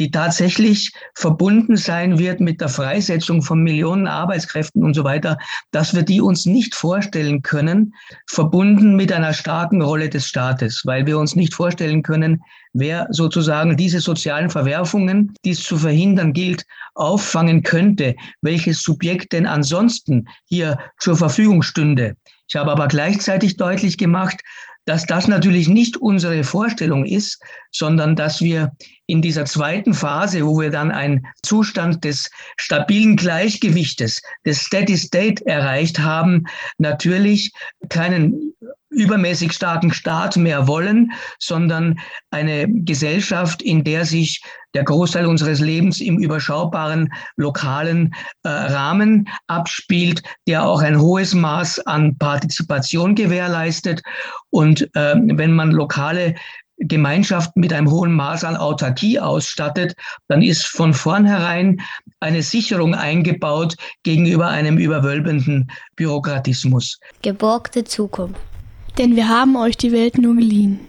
Speaker 4: die tatsächlich verbunden sein wird mit der Freisetzung von Millionen Arbeitskräften und so weiter, dass wir die uns nicht vorstellen können, verbunden mit einer starken Rolle des Staates, weil wir uns nicht vorstellen können, wer sozusagen diese sozialen Verwerfungen, die es zu verhindern gilt, auffangen könnte, welches Subjekt denn ansonsten hier zur Verfügung stünde. Ich habe aber gleichzeitig deutlich gemacht, dass das natürlich nicht unsere Vorstellung ist, sondern dass wir in dieser zweiten Phase, wo wir dann einen Zustand des stabilen Gleichgewichtes, des Steady State erreicht haben, natürlich keinen übermäßig starken Staat mehr wollen, sondern eine Gesellschaft, in der sich der Großteil unseres Lebens im überschaubaren lokalen äh, Rahmen abspielt, der auch ein hohes Maß an Partizipation gewährleistet. Und äh, wenn man lokale Gemeinschaften mit einem hohen Maß an Autarkie ausstattet, dann ist von vornherein eine Sicherung eingebaut gegenüber einem überwölbenden Bürokratismus.
Speaker 6: Geborgte Zukunft. Denn wir haben euch die Welt nur geliehen.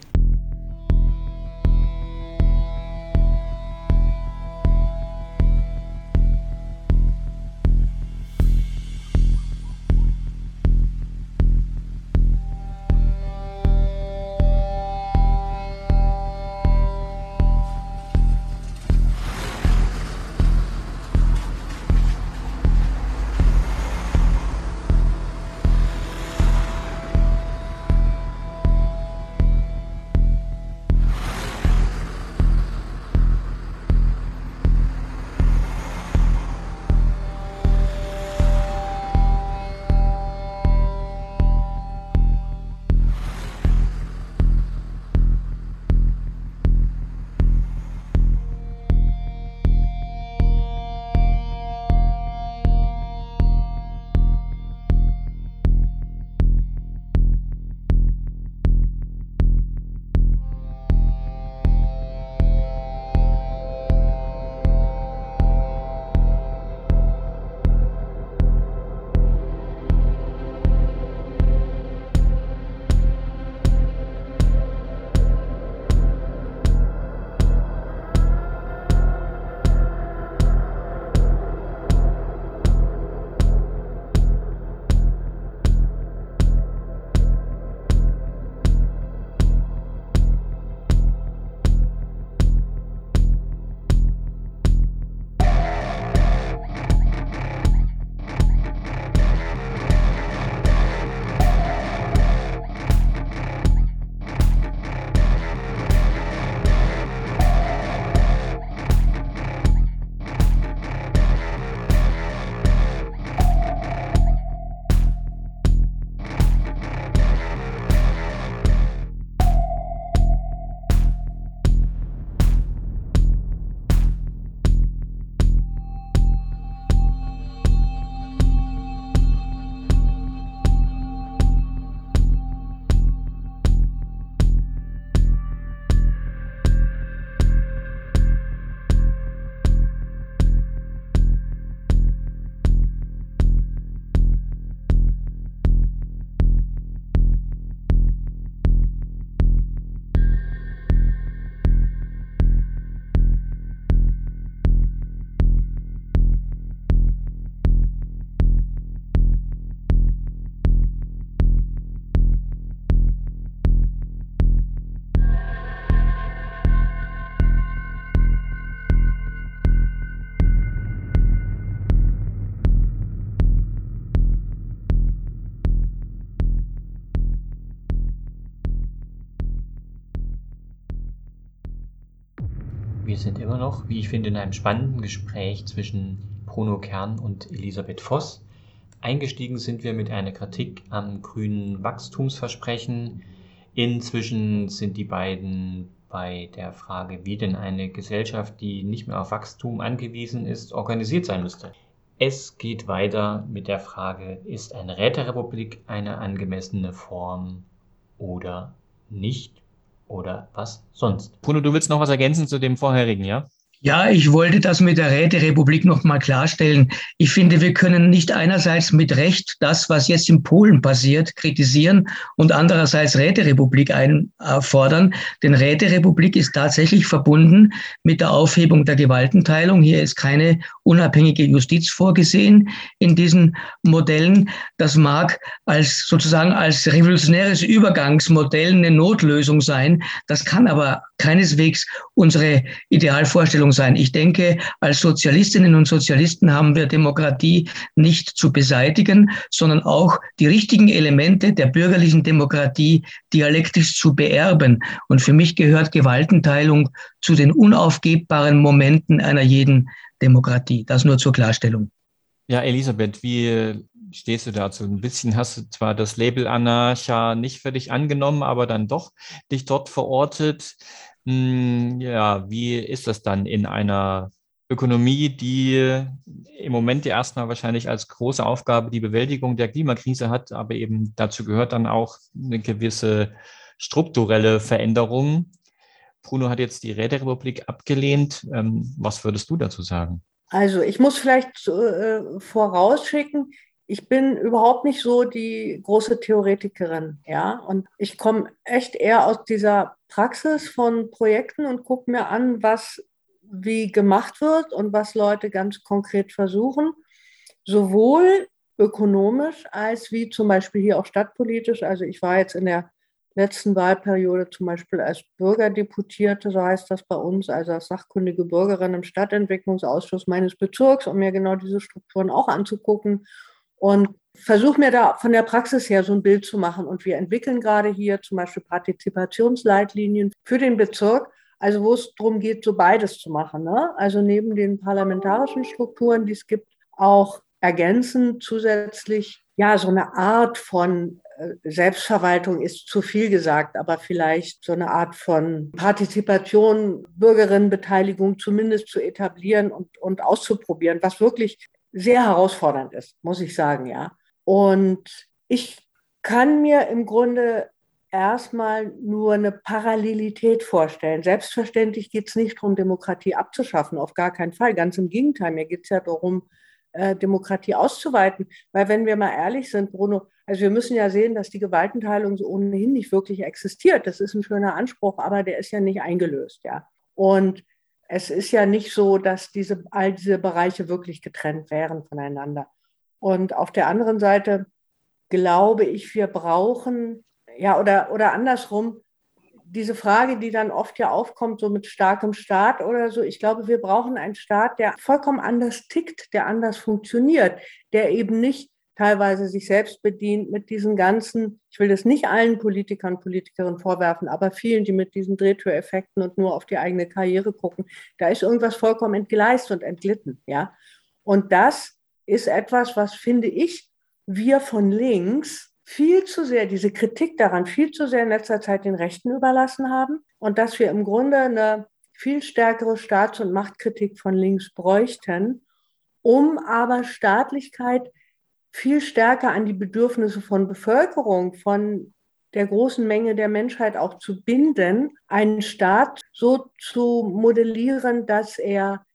Speaker 3: Wir sind immer noch, wie ich finde, in einem spannenden Gespräch zwischen Bruno Kern und Elisabeth Voss. Eingestiegen sind wir mit einer Kritik am grünen Wachstumsversprechen. Inzwischen sind die beiden bei der Frage, wie denn eine Gesellschaft, die nicht mehr auf Wachstum angewiesen ist, organisiert sein müsste. Es geht weiter mit der Frage, ist eine Räterepublik eine angemessene Form oder nicht? Oder was sonst? Bruno, du willst noch was ergänzen zu dem vorherigen, ja?
Speaker 4: Ja, ich wollte das mit der Räterepublik noch mal klarstellen. Ich finde, wir können nicht einerseits mit Recht das, was jetzt in Polen passiert, kritisieren und andererseits Räterepublik einfordern. Denn Räterepublik ist tatsächlich verbunden mit der Aufhebung der Gewaltenteilung. Hier ist keine unabhängige Justiz vorgesehen in diesen Modellen. Das mag als sozusagen als revolutionäres Übergangsmodell eine Notlösung sein. Das kann aber keineswegs unsere Idealvorstellung sein. Ich denke, als Sozialistinnen und Sozialisten haben wir Demokratie nicht zu beseitigen, sondern auch die richtigen Elemente der bürgerlichen Demokratie dialektisch zu beerben. Und für mich gehört Gewaltenteilung zu den unaufgebbaren Momenten einer jeden Demokratie. Das nur zur Klarstellung.
Speaker 3: Ja, Elisabeth, wie stehst du dazu? Ein bisschen hast du zwar das Label Anarcha nicht für dich angenommen, aber dann doch dich dort verortet. Hm, ja, wie ist das dann in einer Ökonomie, die im Moment erstmal wahrscheinlich als große Aufgabe die Bewältigung der Klimakrise hat, aber eben dazu gehört dann auch eine gewisse strukturelle Veränderung. Bruno hat jetzt die Räterepublik abgelehnt. Ähm, was würdest du dazu sagen?
Speaker 5: Also ich muss vielleicht äh, vorausschicken, ich bin überhaupt nicht so die große Theoretikerin, ja. Und ich komme echt eher aus dieser Praxis von Projekten und gucke mir an, was wie gemacht wird und was Leute ganz konkret versuchen, sowohl ökonomisch als wie zum Beispiel hier auch stadtpolitisch. Also ich war jetzt in der letzten Wahlperiode zum Beispiel als Bürgerdeputierte, so heißt das bei uns, also als sachkundige Bürgerin im Stadtentwicklungsausschuss meines Bezirks, um mir genau diese Strukturen auch anzugucken und versuche mir da von der Praxis her so ein Bild zu machen. Und wir entwickeln gerade hier zum Beispiel Partizipationsleitlinien für den Bezirk, also wo es darum geht, so beides zu machen. Ne? Also neben den parlamentarischen Strukturen, die es gibt, auch ergänzend zusätzlich ja so eine Art von äh, Selbstverwaltung ist zu viel gesagt, aber vielleicht so eine Art von Partizipation, Bürgerinnenbeteiligung zumindest zu etablieren und, und auszuprobieren, was wirklich sehr herausfordernd ist, muss ich sagen, ja. Und ich kann mir im Grunde erstmal nur eine Parallelität vorstellen. Selbstverständlich geht es nicht darum, Demokratie abzuschaffen, auf gar keinen Fall. Ganz im Gegenteil, mir geht es ja darum, äh, Demokratie auszuweiten. Weil wenn wir mal ehrlich sind, Bruno, also wir müssen ja sehen, dass die Gewaltenteilung so ohnehin nicht wirklich existiert. Das ist ein schöner Anspruch, aber der ist ja nicht eingelöst, ja. Und es ist ja nicht so, dass diese, all diese Bereiche wirklich getrennt wären voneinander. Und auf der anderen Seite glaube ich, wir brauchen, ja, oder, oder andersrum, diese Frage, die dann oft ja aufkommt, so mit starkem Staat oder so, ich glaube, wir brauchen einen Staat, der vollkommen anders tickt, der anders funktioniert, der eben nicht teilweise sich selbst bedient mit diesen ganzen, ich will das nicht allen Politikern, Politikerinnen vorwerfen, aber vielen, die mit diesen Drehtüreffekten und nur auf die eigene Karriere gucken, da ist irgendwas vollkommen entgleist und entglitten, ja. Und das ist etwas, was finde ich, wir von links viel zu sehr, diese Kritik daran viel zu sehr in letzter Zeit den Rechten überlassen haben und dass wir im Grunde eine viel stärkere Staats- und Machtkritik von links bräuchten, um aber Staatlichkeit viel stärker an die Bedürfnisse von Bevölkerung, von der großen Menge der Menschheit auch zu binden, einen Staat so zu modellieren, dass er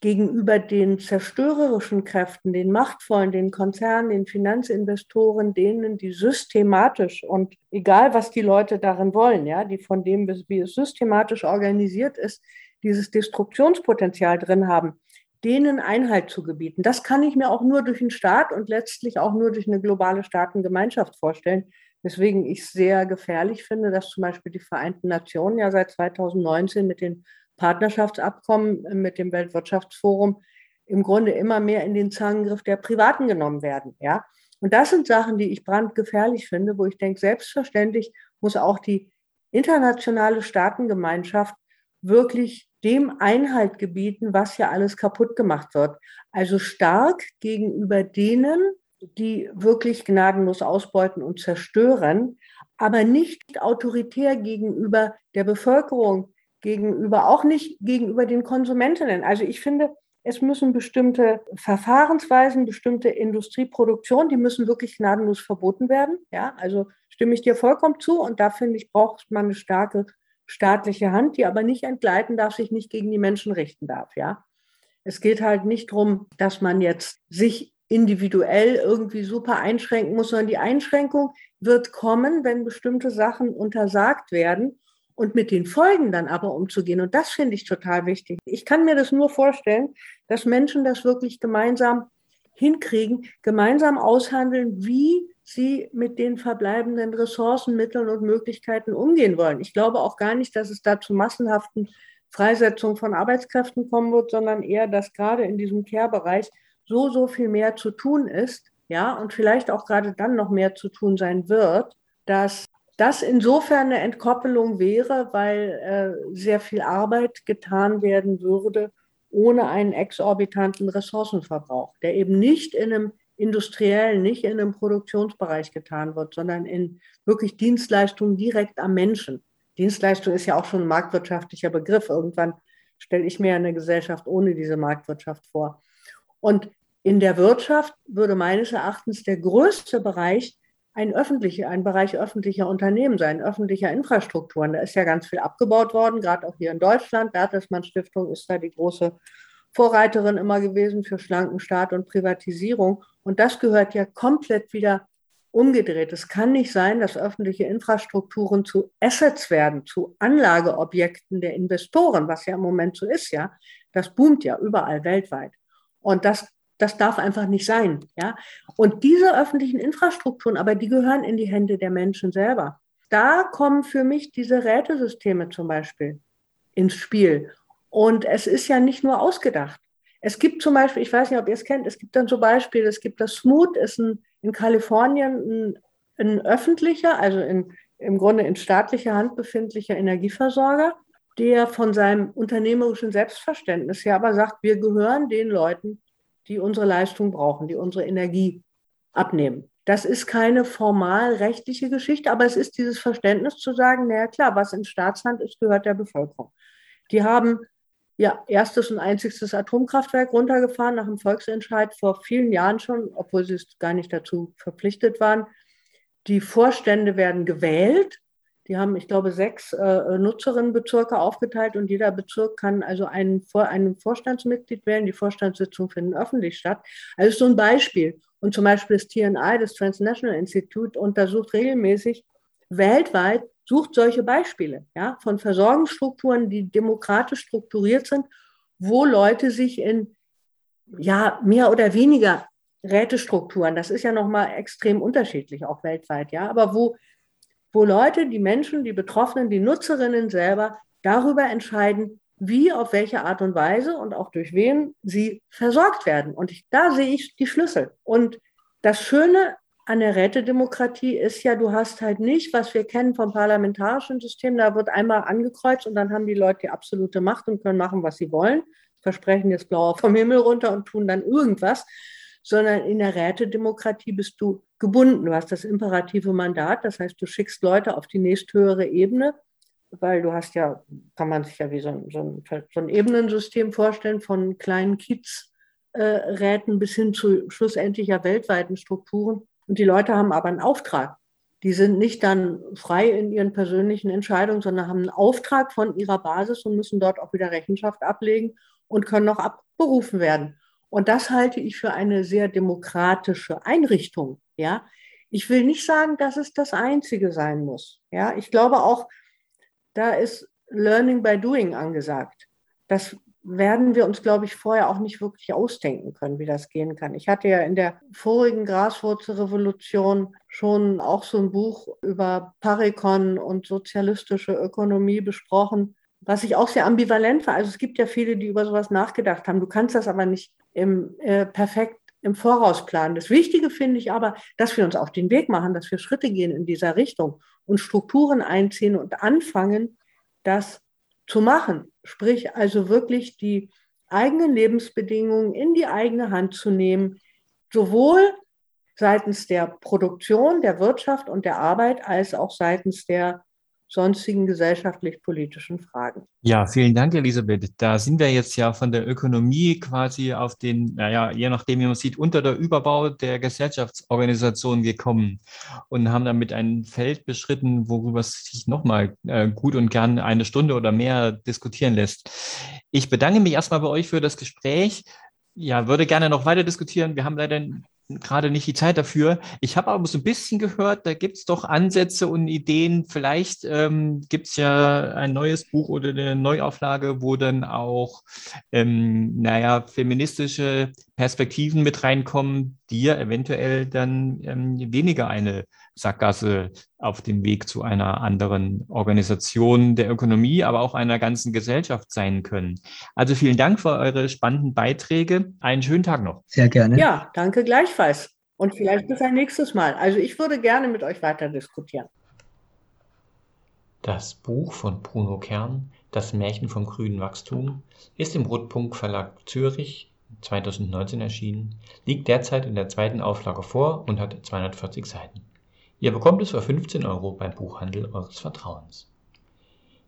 Speaker 5: gegenüber den zerstörerischen Kräften, den machtvollen, den Konzernen, den Finanzinvestoren, denen, die systematisch und egal was die Leute darin wollen, ja, die von dem, wie es systematisch organisiert ist, dieses Destruktionspotenzial drin haben, denen Einhalt zu gebieten. Das kann ich mir auch nur durch einen Staat und letztlich auch nur durch eine globale Staatengemeinschaft vorstellen. Weswegen ich sehr gefährlich finde, dass zum Beispiel die Vereinten Nationen ja seit 2019 mit den Partnerschaftsabkommen äh, mit dem Weltwirtschaftsforum im Grunde immer mehr in den Zangengriff der Privaten genommen werden. Ja? Und das sind Sachen, die ich brandgefährlich finde, wo ich denke, selbstverständlich muss auch die internationale Staatengemeinschaft wirklich dem Einhalt gebieten, was ja alles kaputt gemacht wird. Also stark gegenüber denen, die wirklich gnadenlos ausbeuten und zerstören, aber nicht autoritär gegenüber der Bevölkerung, gegenüber auch nicht gegenüber den Konsumentinnen. Also ich finde, es müssen bestimmte Verfahrensweisen, bestimmte Industrieproduktion, die müssen wirklich gnadenlos verboten werden. Ja, also stimme ich dir vollkommen zu. Und da finde ich, braucht man eine starke staatliche Hand, die aber nicht entgleiten darf, sich nicht gegen die Menschen richten darf. Ja, es geht halt nicht darum, dass man jetzt sich individuell irgendwie super einschränken muss, sondern die Einschränkung wird kommen, wenn bestimmte Sachen untersagt werden und mit den Folgen dann aber umzugehen. Und das finde ich total wichtig. Ich kann mir das nur vorstellen, dass Menschen das wirklich gemeinsam hinkriegen, gemeinsam aushandeln, wie sie mit den verbleibenden Ressourcen, Mitteln und Möglichkeiten umgehen wollen. Ich glaube auch gar nicht, dass es da zu massenhaften Freisetzungen von Arbeitskräften kommen wird, sondern eher, dass gerade in diesem Care-Bereich so, so viel mehr zu tun ist, ja, und vielleicht auch gerade dann noch mehr zu tun sein wird, dass das insofern eine Entkoppelung wäre, weil äh, sehr viel Arbeit getan werden würde ohne einen exorbitanten Ressourcenverbrauch, der eben nicht in einem industriellen, nicht in einem Produktionsbereich getan wird, sondern in wirklich Dienstleistungen direkt am Menschen. Dienstleistung ist ja auch schon ein marktwirtschaftlicher Begriff. Irgendwann stelle ich mir eine Gesellschaft ohne diese Marktwirtschaft vor. Und in der Wirtschaft würde meines Erachtens der größte Bereich ein öffentlicher, ein Bereich öffentlicher Unternehmen sein, öffentlicher Infrastrukturen. Da ist ja ganz viel abgebaut worden, gerade auch hier in Deutschland. Bertelsmann Stiftung ist da die große Vorreiterin immer gewesen für schlanken Staat und Privatisierung. Und das gehört ja komplett wieder umgedreht. Es kann nicht sein, dass öffentliche Infrastrukturen zu Assets werden, zu Anlageobjekten der Investoren, was ja im Moment so ist, ja. Das boomt ja überall weltweit. Und das das darf einfach nicht sein. Ja? Und diese öffentlichen Infrastrukturen, aber die gehören in die Hände der Menschen selber. Da kommen für mich diese Rätesysteme zum Beispiel ins Spiel. Und es ist ja nicht nur ausgedacht. Es gibt zum Beispiel, ich weiß nicht, ob ihr es kennt, es gibt dann so Beispiele, es gibt das Smooth, ist ein, in Kalifornien ein, ein öffentlicher, also in, im Grunde in staatlicher Hand befindlicher Energieversorger, der von seinem unternehmerischen Selbstverständnis her aber sagt, wir gehören den Leuten, die unsere Leistung brauchen, die unsere Energie abnehmen. Das ist keine formal rechtliche Geschichte, aber es ist dieses Verständnis zu sagen, naja klar, was in Staatshand ist, gehört der Bevölkerung. Die haben ja erstes und einziges Atomkraftwerk runtergefahren nach dem Volksentscheid vor vielen Jahren schon, obwohl sie es gar nicht dazu verpflichtet waren. Die Vorstände werden gewählt die haben, ich glaube, sechs äh, Nutzerinnenbezirke aufgeteilt und jeder Bezirk kann also einen, Vor einen Vorstandsmitglied wählen. Die Vorstandssitzungen finden öffentlich statt. Also so ein Beispiel. Und zum Beispiel das TNI, das Transnational Institute, untersucht regelmäßig weltweit, sucht solche Beispiele ja, von Versorgungsstrukturen, die demokratisch strukturiert sind, wo Leute sich in ja, mehr oder weniger Rätestrukturen, das ist ja nochmal extrem unterschiedlich, auch weltweit, ja, aber wo wo Leute, die Menschen, die Betroffenen, die Nutzerinnen selber darüber entscheiden, wie, auf welche Art und Weise und auch durch wen sie versorgt werden. Und ich, da sehe ich die Schlüssel. Und das Schöne an der Rätedemokratie ist ja, du hast halt nicht, was wir kennen vom parlamentarischen System, da wird einmal angekreuzt und dann haben die Leute die absolute Macht und können machen, was sie wollen, versprechen jetzt blauer vom Himmel runter und tun dann irgendwas, sondern in der Rätedemokratie bist du gebunden. Du hast das imperative Mandat, das heißt, du schickst Leute auf die nächsthöhere Ebene, weil du hast ja, kann man sich ja wie so ein, so ein, so ein Ebenensystem vorstellen, von kleinen Kiezräten bis hin zu schlussendlicher weltweiten Strukturen. Und die Leute haben aber einen Auftrag. Die sind nicht dann frei in ihren persönlichen Entscheidungen, sondern haben einen Auftrag von ihrer Basis und müssen dort auch wieder Rechenschaft ablegen und können noch abberufen werden. Und das halte ich für eine sehr demokratische Einrichtung. Ja, ich will nicht sagen, dass es das Einzige sein muss. Ja, ich glaube auch, da ist Learning by Doing angesagt. Das werden wir uns, glaube ich, vorher auch nicht wirklich ausdenken können, wie das gehen kann. Ich hatte ja in der vorigen Graswurzelrevolution schon auch so ein Buch über Parikon und sozialistische Ökonomie besprochen, was ich auch sehr ambivalent war. Also es gibt ja viele, die über sowas nachgedacht haben. Du kannst das aber nicht im, äh, perfekt im Voraus planen. Das Wichtige finde ich aber, dass wir uns auf den Weg machen, dass wir Schritte gehen in dieser Richtung und Strukturen einziehen und anfangen, das zu machen. Sprich also wirklich die eigenen Lebensbedingungen in die eigene Hand zu nehmen, sowohl seitens der Produktion, der Wirtschaft und der Arbeit als auch seitens der sonstigen gesellschaftlich-politischen Fragen.
Speaker 7: Ja, vielen Dank, Elisabeth. Da sind wir jetzt ja von der Ökonomie quasi auf den, naja, je nachdem, wie man sieht, unter der Überbau der Gesellschaftsorganisation gekommen und haben damit ein Feld beschritten, worüber es sich nochmal äh, gut und gern eine Stunde oder mehr diskutieren lässt. Ich bedanke mich erstmal bei euch für das Gespräch. Ja, würde gerne noch weiter diskutieren. Wir haben leider gerade nicht die Zeit dafür. Ich habe aber so ein bisschen gehört, da gibt es doch Ansätze und Ideen. Vielleicht ähm, gibt es ja ein neues Buch oder eine Neuauflage, wo dann auch, ähm, naja, feministische Perspektiven mit reinkommen, die ja eventuell dann ähm, weniger eine Sackgasse auf dem Weg zu einer anderen Organisation der Ökonomie, aber auch einer ganzen Gesellschaft sein können. Also vielen Dank für eure spannenden Beiträge. Einen schönen Tag noch.
Speaker 4: Sehr gerne.
Speaker 5: Ja, danke gleichfalls. Und vielleicht bis ein nächstes Mal. Also ich würde gerne mit euch weiter diskutieren.
Speaker 7: Das Buch von Bruno Kern, Das Märchen vom grünen Wachstum, ist im Rotpunkt Verlag Zürich 2019 erschienen, liegt derzeit in der zweiten Auflage vor und hat 240 Seiten. Ihr bekommt es für 15 Euro beim Buchhandel eures Vertrauens.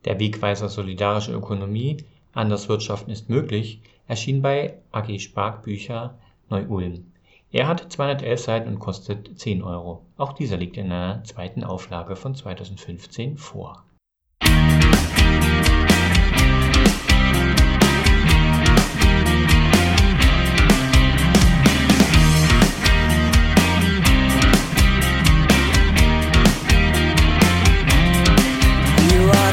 Speaker 7: Der Wegweiser Solidarische Ökonomie Anders Wirtschaften ist möglich erschien bei AG Spark Bücher Neu-Ulm. Er hat 211 Seiten und kostet 10 Euro. Auch dieser liegt in einer zweiten Auflage von 2015 vor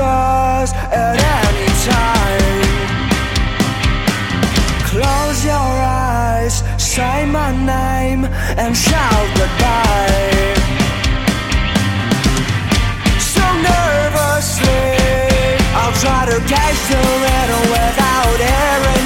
Speaker 7: us at any time. Close your eyes, say my name, and shout goodbye. So nervously, I'll try to catch the riddle without error.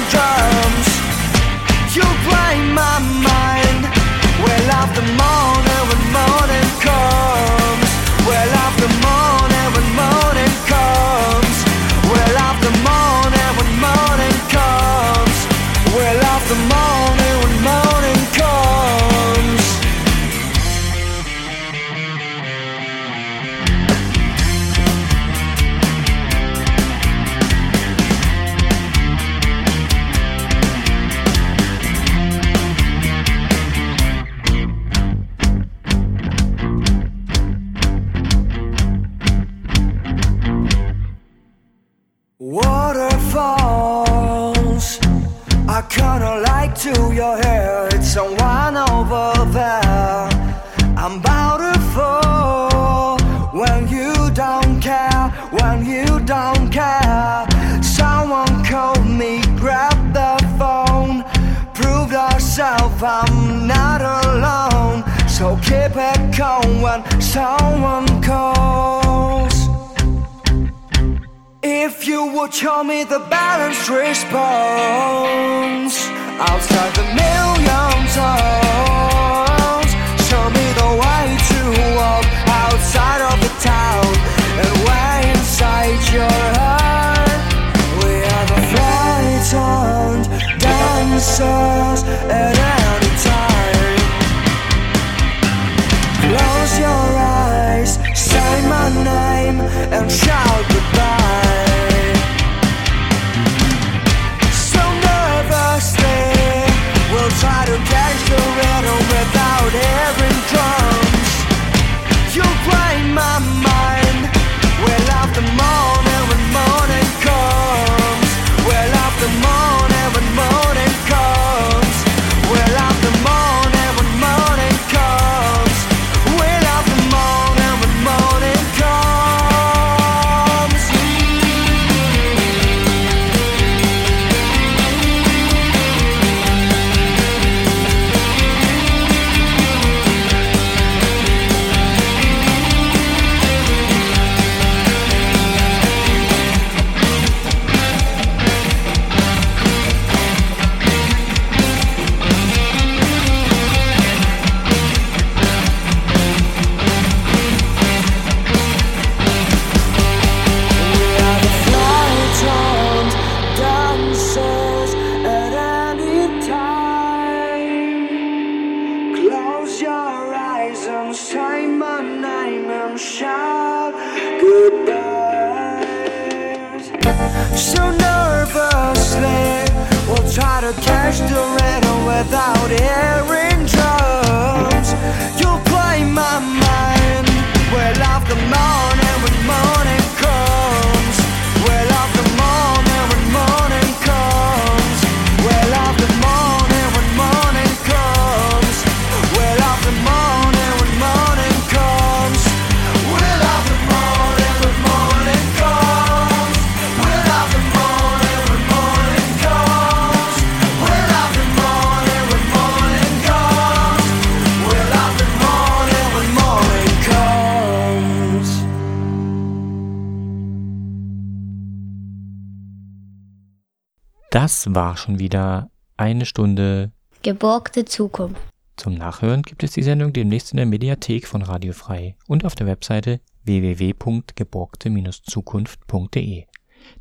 Speaker 8: Das war schon wieder eine Stunde.
Speaker 6: Geborgte Zukunft.
Speaker 8: Zum Nachhören gibt es die Sendung demnächst in der Mediathek von Radio Frei und auf der Webseite www.geborgte-zukunft.de.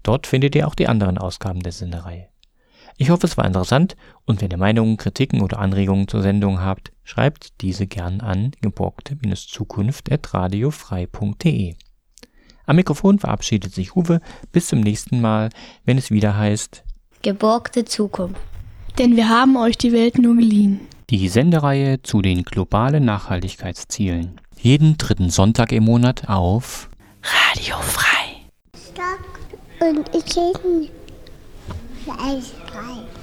Speaker 8: Dort findet ihr auch die anderen Ausgaben der Sendereihe. Ich hoffe, es war interessant und wenn ihr Meinungen, Kritiken oder Anregungen zur Sendung habt, schreibt diese gern an geborgte-zukunft.radiofrei.de. Am Mikrofon verabschiedet sich Uwe. Bis zum nächsten Mal, wenn es wieder heißt
Speaker 6: Geborgte Zukunft. Denn wir haben euch die Welt nur geliehen.
Speaker 8: Die Sendereihe zu den globalen Nachhaltigkeitszielen. Jeden dritten Sonntag im Monat auf
Speaker 2: Radio frei.
Speaker 9: Stock und ich bin fleischfrei.